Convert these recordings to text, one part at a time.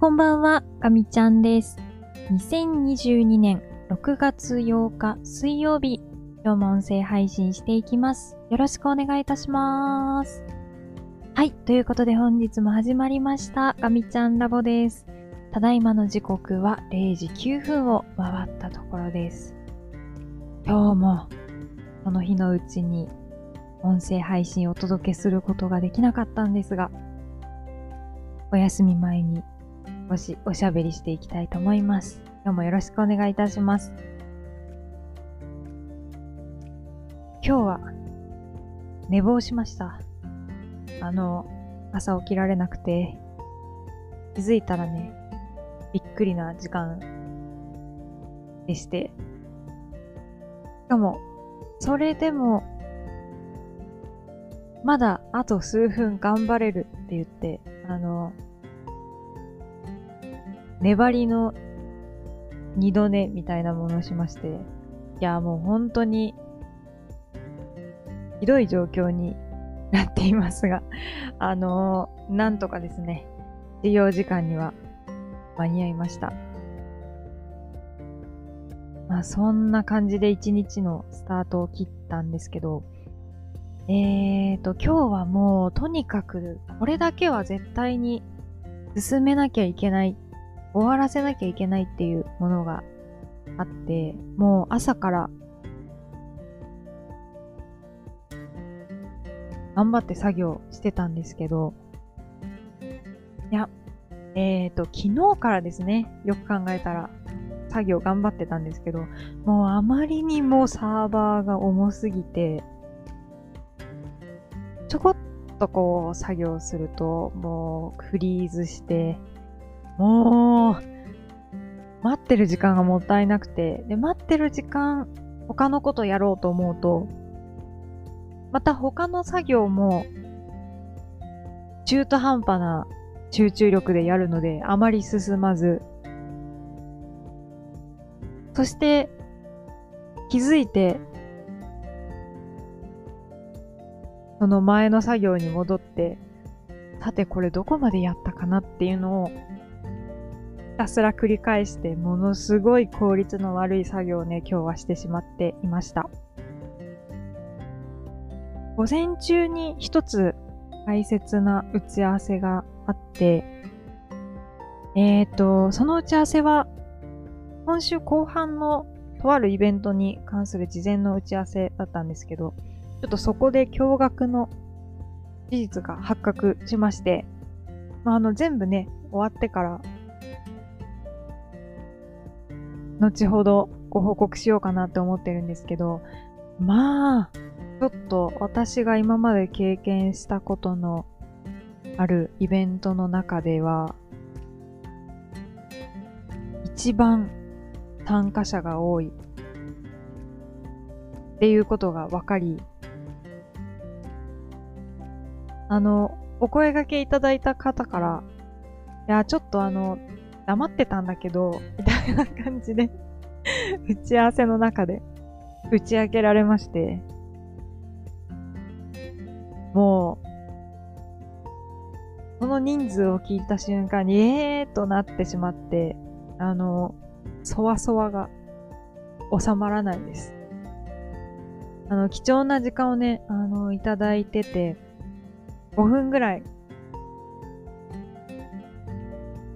こんばんは、かみちゃんです。2022年6月8日水曜日、今日も音声配信していきます。よろしくお願いいたします。はい、ということで本日も始まりました、かみちゃんラボです。ただいまの時刻は0時9分を回ったところです。今日も、その日のうちに音声配信をお届けすることができなかったんですが、お休み前に少しおしゃべりしていきたいと思います。今日もよろしくお願いいたします。今日は寝坊しました。あの、朝起きられなくて、気づいたらね、びっくりな時間でして。しかも、それでも、まだあと数分頑張れるって言って、あの、粘りの二度寝みたいなものをしまして、いや、もう本当に、ひどい状況になっていますが、あのなんとかですね、授業時間には間に合いました。まあ、そんな感じで一日のスタートを切ったんですけど、えーと、今日はもうとにかくこれだけは絶対に進めなきゃいけない、終わらせなきゃいけないっていうものがあって、もう朝から頑張って作業してたんですけど、いや、えーと、昨日からですね、よく考えたら作業頑張ってたんですけど、もうあまりにもサーバーが重すぎて、ちょこっとこう作業すると、もうフリーズして、もう、待ってる時間がもったいなくて、で、待ってる時間、他のことやろうと思うと、また他の作業も、中途半端な集中力でやるので、あまり進まず、そして、気づいて、その前の作業に戻って、さてこれどこまでやったかなっていうのを、たすら繰り返して、ものすごい効率の悪い作業をね、今日はしてしまっていました。午前中に一つ大切な打ち合わせがあって、えっ、ー、と、その打ち合わせは、今週後半のとあるイベントに関する事前の打ち合わせだったんですけど、ちょっとそこで驚愕の事実が発覚しまして、まあ、あの全部ね、終わってから、後ほどご報告しようかなって思ってるんですけど、まあ、ちょっと私が今まで経験したことのあるイベントの中では、一番参加者が多い。っていうことが分かり、あの、お声掛けいただいた方から、いや、ちょっとあの、黙ってたんだけど、みたいな感じで打ち合わせの中で打ち明けられまして、もう、その人数を聞いた瞬間に、えーとなってしまって、あの、そわそわが収まらないです。あの、貴重な時間をね、あの、いただいてて、5分ぐらい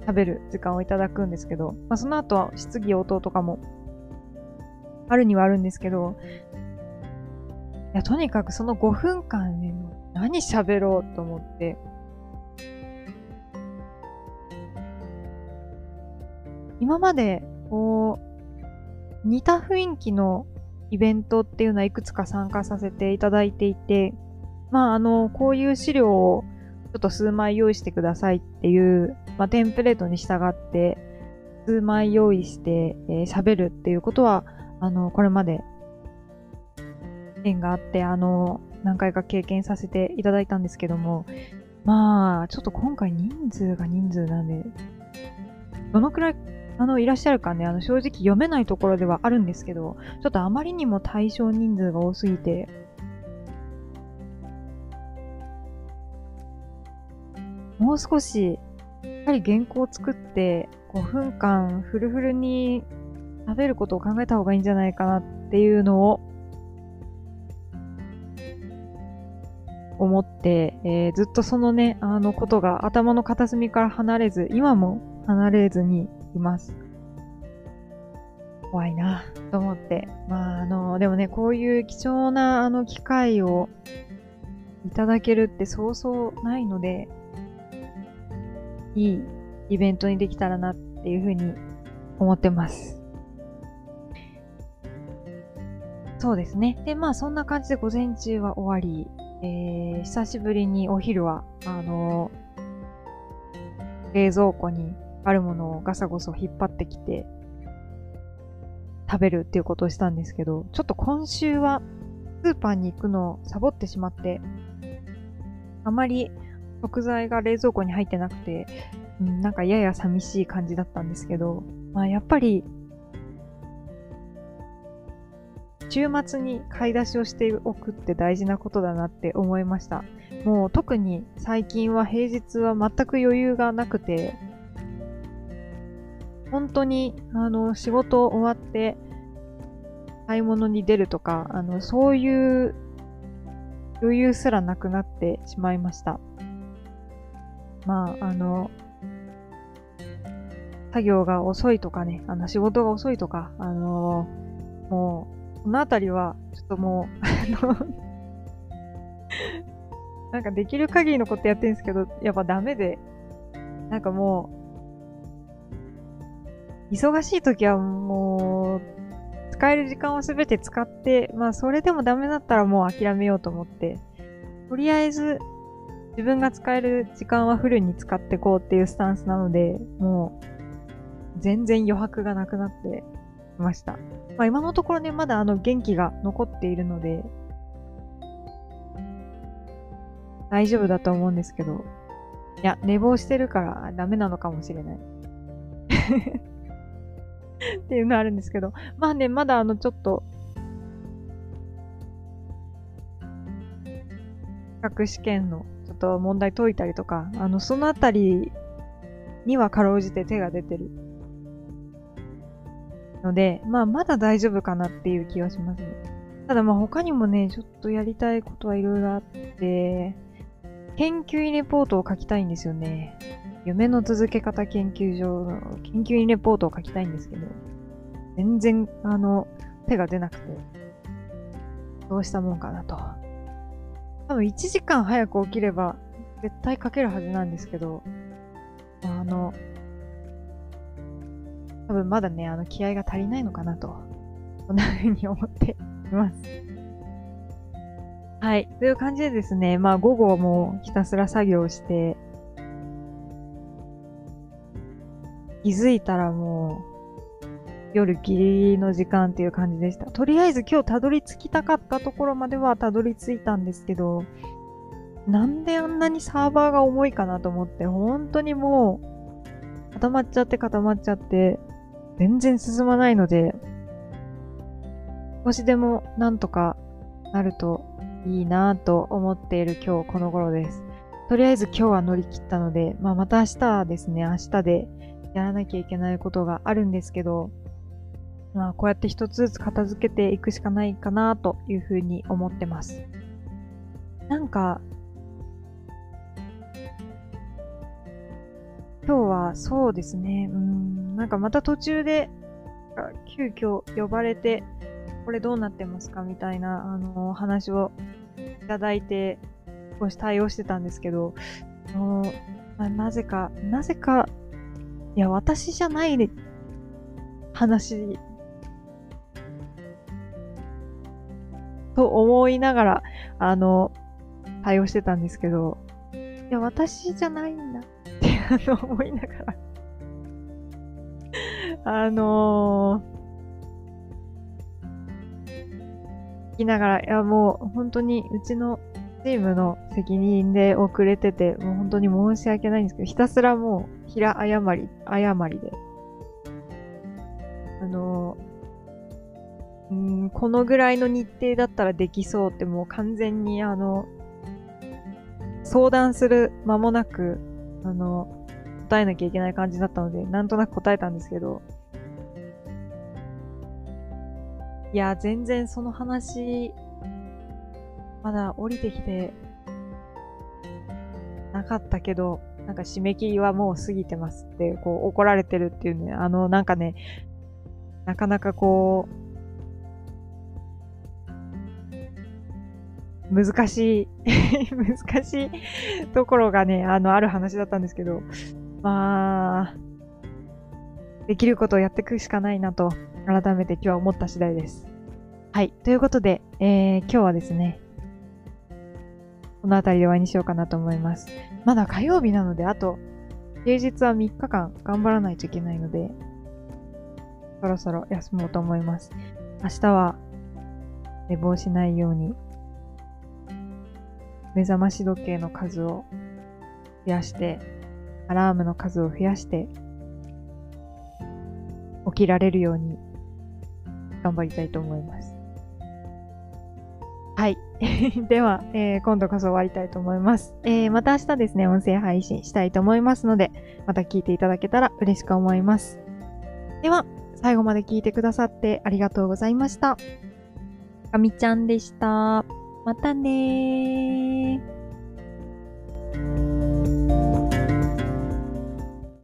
食べる時間をいただくんですけど、まあ、その後は質疑応答とかもあるにはあるんですけど、いや、とにかくその5分間ね、何喋ろうと思って、今まで、こう、似た雰囲気のイベントっていうのはいくつか参加させていただいていて、まあ、あの、こういう資料をちょっと数枚用意してくださいっていう、まあ、テンプレートに従って、数枚用意して喋、えー、るっていうことは、あの、これまで、縁があって、あの、何回か経験させていただいたんですけども、まあ、ちょっと今回人数が人数なんで、どのくらい、あの、いらっしゃるかね、あの、正直読めないところではあるんですけど、ちょっとあまりにも対象人数が多すぎて、もう少しっぱり原稿を作って5分間フルフルに食べることを考えた方がいいんじゃないかなっていうのを思って、えー、ずっとそのね、あのことが頭の片隅から離れず、今も離れずにいます。怖いなと思って。まあ、あの、でもね、こういう貴重なあの機会をいただけるってそうそうないので、いいイベントにできたらなっていうふうに思ってます。そうですね。で、まあそんな感じで午前中は終わり、えー、久しぶりにお昼は、あのー、冷蔵庫にあるものをガサゴソ引っ張ってきて、食べるっていうことをしたんですけど、ちょっと今週はスーパーに行くのをサボってしまって、あまり食材が冷蔵庫に入ってなくて、うん、なんかやや寂しい感じだったんですけど、まあやっぱり週末に買い出しをしておくって大事なことだなって思いました。もう特に最近は平日は全く余裕がなくて、本当にあの仕事終わって買い物に出るとか、あのそういう余裕すらなくなってしまいました。まあ、あの、作業が遅いとかね、あの仕事が遅いとか、あのもうこのあたりは、ちょっともう、あのなんかできる限りのことやってるんですけど、やっぱダメで、なんかもう、忙しい時はもう、使える時間をすべて使って、まあそれでもダメだったらもう諦めようと思って、とりあえず自分が使える時間はフルに使ってこうっていうスタンスなので、もう全然余白がなくなってました。まあ、今のところね、まだあの元気が残っているので、大丈夫だと思うんですけど、いや、寝坊してるからダメなのかもしれない。っていうのあるんですけど、まあね、まだあのちょっと、学試験のちょっと問題解いたりとか、あの、そのあたりにはかろうじて手が出てるので、まあ、まだ大丈夫かなっていう気はしますね。ただまあ他にもね、ちょっとやりたいことはいろいろあって、研究員レポートを書きたいんですよね。夢の続け方研究所の研究員レポートを書きたいんですけど、全然、あの、手が出なくて、どうしたもんかなと。多分1時間早く起きれば絶対書けるはずなんですけど、あの、多分まだね、あの、気合が足りないのかなと、そんな風に思っています。はい。という感じでですね、まあ午後もひたすら作業して、気づいたらもう、夜ギリギリの時間っていう感じでした。とりあえず今日たどり着きたかったところまではたどり着いたんですけど、なんであんなにサーバーが重いかなと思って、本当にもう、固まっちゃって固まっちゃって、全然進まないので、少しでもなんとかなるといいなと思っている今日この頃です。とりあえず今日は乗り切ったので、まあ、また明日ですね、明日でやらなきゃいけないことがあるんですけど、まあ、こうやって一つずつ片付けていくしかないかなというふうに思ってます。なんか、今日はそうですね、うん、なんかまた途中で、急遽呼ばれて、これどうなってますかみたいな、あの、話をいただいて、少し対応してたんですけど、もうなぜか、なぜか、いや、私じゃないね、話、と思いながら、あの、対応してたんですけど、いや、私じゃないんだって。あの、思いながらあのー、聞きながら、いや、もう本当にうちのチームの責任で遅れてて、もう本当に申し訳ないんですけど、ひたすらもう、平誤り、誤りで。あのー、うん、このぐらいの日程だったらできそうってもう完全にあの、相談する間もなく、あの、答えなきゃいけない感じだったので、なんとなく答えたんですけど、いや、全然その話、まだ降りてきて、なかったけど、なんか締め切りはもう過ぎてますって、こう怒られてるっていうね、あの、なんかね、なかなかこう、難しい 難しいところがね、あの、ある話だったんですけど、まあ、できることをやっていくしかないなと、改めて今日は思った次第です。はい。ということで、えー、今日はですね、この辺りで終わりにしようかなと思います。まだ火曜日なので、あと、平日は3日間頑張らないといけないので、そろそろ休もうと思います。明日は寝坊しないように、目覚まし時計の数を増やして、アラームの数を増やして、起きられるように頑張りたいと思います。はい。では、えー、今度こそ終わりたいと思います。えー、また明日ですね、音声配信したいと思いますので、また聞いていただけたら嬉しく思います。では、最後まで聞いてくださってありがとうございました。かみちゃんでした。またね。